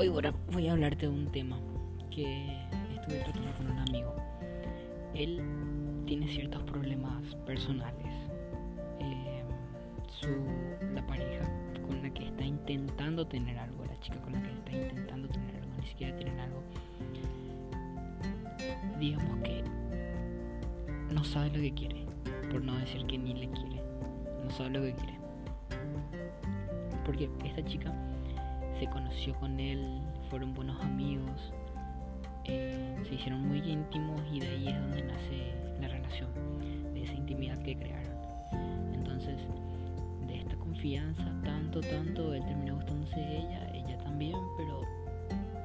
Hoy voy a hablarte de un tema que estuve tratando con un amigo. Él tiene ciertos problemas personales. Eh, su, la pareja con la que está intentando tener algo, la chica con la que está intentando tener algo, ni siquiera tienen algo, digamos que no sabe lo que quiere, por no decir que ni le quiere, no sabe lo que quiere. Porque esta chica se conoció con él, fueron buenos amigos, eh, se hicieron muy íntimos y de ahí es donde nace la relación, de esa intimidad que crearon. Entonces, de esta confianza, tanto, tanto, él terminó gustándose de ella, ella también, pero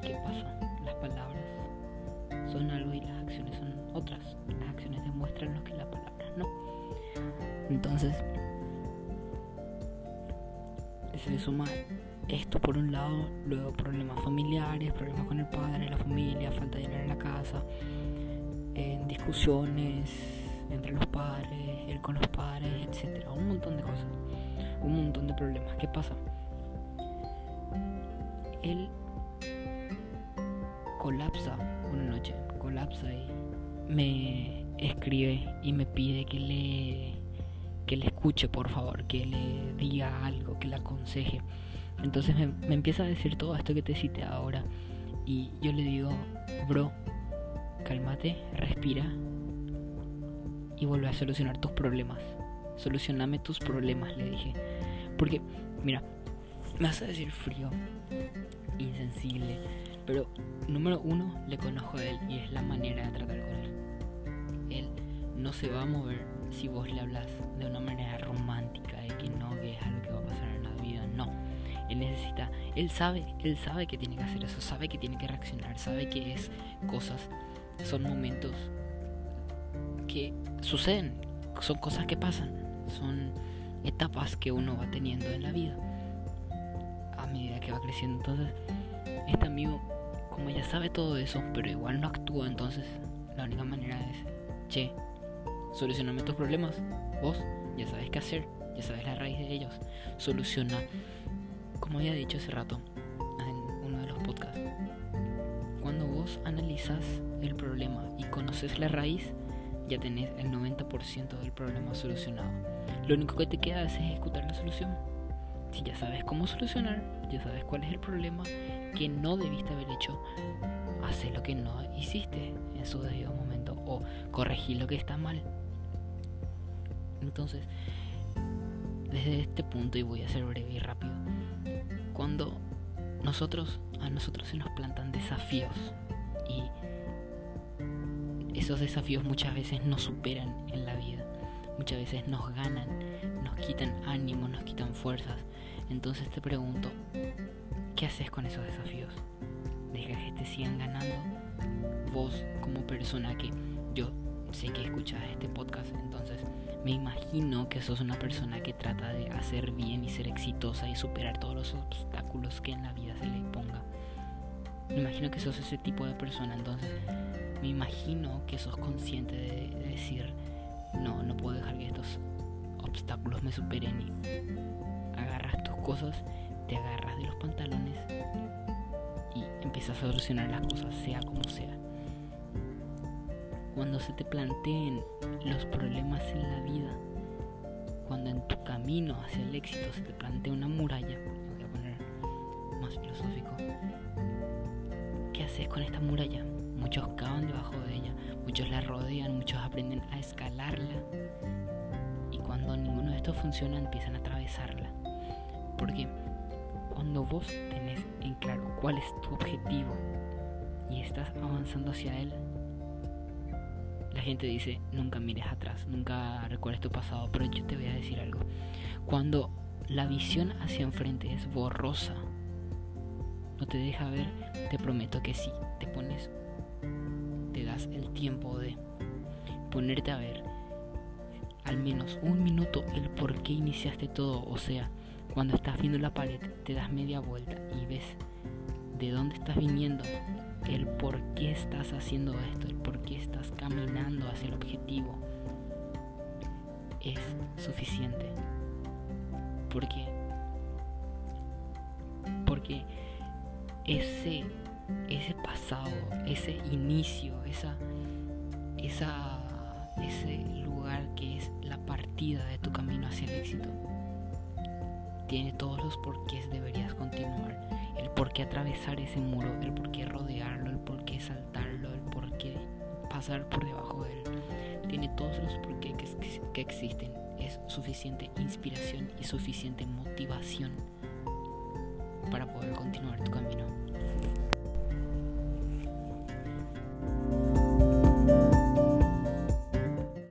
¿qué pasa? Las palabras son algo y las acciones son otras. Las acciones demuestran lo que las palabras no. Entonces, se suma esto por un lado, luego problemas familiares, problemas con el padre, la familia, falta de dinero en la casa, discusiones entre los padres, él con los padres, etcétera, un montón de cosas, un montón de problemas. ¿Qué pasa? Él colapsa una noche, colapsa y me escribe y me pide que le que le escuche por favor, que le diga algo, que le aconseje. Entonces me, empieza a decir todo esto que te cité ahora. Y yo le digo, bro, cálmate, respira y vuelve a solucionar tus problemas. Solucioname tus problemas, le dije. Porque, mira, me vas a decir frío, insensible, pero número uno, le conozco a él y es la manera de tratar con él. Él no se va a mover si vos le hablas de una manera romántica, de que no, que es algo que va a pasar en la vida, no él necesita, él sabe, él sabe que tiene que hacer eso, sabe que tiene que reaccionar, sabe que es cosas, son momentos que suceden, son cosas que pasan, son etapas que uno va teniendo en la vida a medida que va creciendo. Entonces, este amigo, como ya sabe todo eso, pero igual no actúa, entonces la única manera es, che, solucioname tus problemas, vos ya sabes qué hacer, ya sabes la raíz de ellos, soluciona como había dicho hace rato en uno de los podcasts, cuando vos analizas el problema y conoces la raíz, ya tenés el 90% del problema solucionado. Lo único que te queda es ejecutar la solución. Si ya sabes cómo solucionar, ya sabes cuál es el problema que no debiste haber hecho, hace lo que no hiciste en su debido momento o corregir lo que está mal. Entonces, desde este punto, y voy a ser breve y rápido, cuando nosotros a nosotros se nos plantan desafíos y esos desafíos muchas veces nos superan en la vida, muchas veces nos ganan, nos quitan ánimo, nos quitan fuerzas. Entonces te pregunto, ¿qué haces con esos desafíos? ¿Dejas que te sigan ganando? Vos como persona que yo sé que escuchas este podcast, entonces me imagino que sos una persona que trata de hacer bien y ser exitosa y superar todos los obstáculos que en la vida se le ponga. Me imagino que sos ese tipo de persona, entonces me imagino que sos consciente de, decir, no, no puedo dejar que estos obstáculos me superen y agarras tus cosas, te agarras de los pantalones y empiezas a solucionar las cosas, sea como sea cuando se te planteen los problemas en la vida, cuando en tu camino hacia el éxito se te plantea una muralla, voy a poner más filosófico, ¿qué haces con esta muralla? Muchos cavan debajo de ella, muchos la rodean, muchos aprenden a escalarla y cuando ninguno de estos funciona empiezan a atravesarla. Porque cuando vos tenés en claro cuál es tu objetivo y estás avanzando hacia él, gente dice, nunca mires atrás, nunca recuerdes tu pasado, pero yo te voy a decir algo. Cuando la visión hacia enfrente es borrosa, no te deja ver, te prometo que sí, te pones, te das el tiempo de ponerte a ver al menos un minuto el por qué iniciaste todo, o sea, cuando estás viendo la pared, te das media vuelta y ves de dónde estás viniendo, el por qué estás haciendo esto, el por qué estás caminando hacia el objetivo, es suficiente. ¿Por qué? Porque ese, ese pasado, ese inicio, esa, esa, ese lugar que es la partida de tu camino hacia el éxito. Tiene todos los porqués deberías continuar. El por qué atravesar ese muro, el por pasar por debajo de él. Tiene todos los porqués que, que existen. Es suficiente inspiración y suficiente motivación para poder continuar tu camino.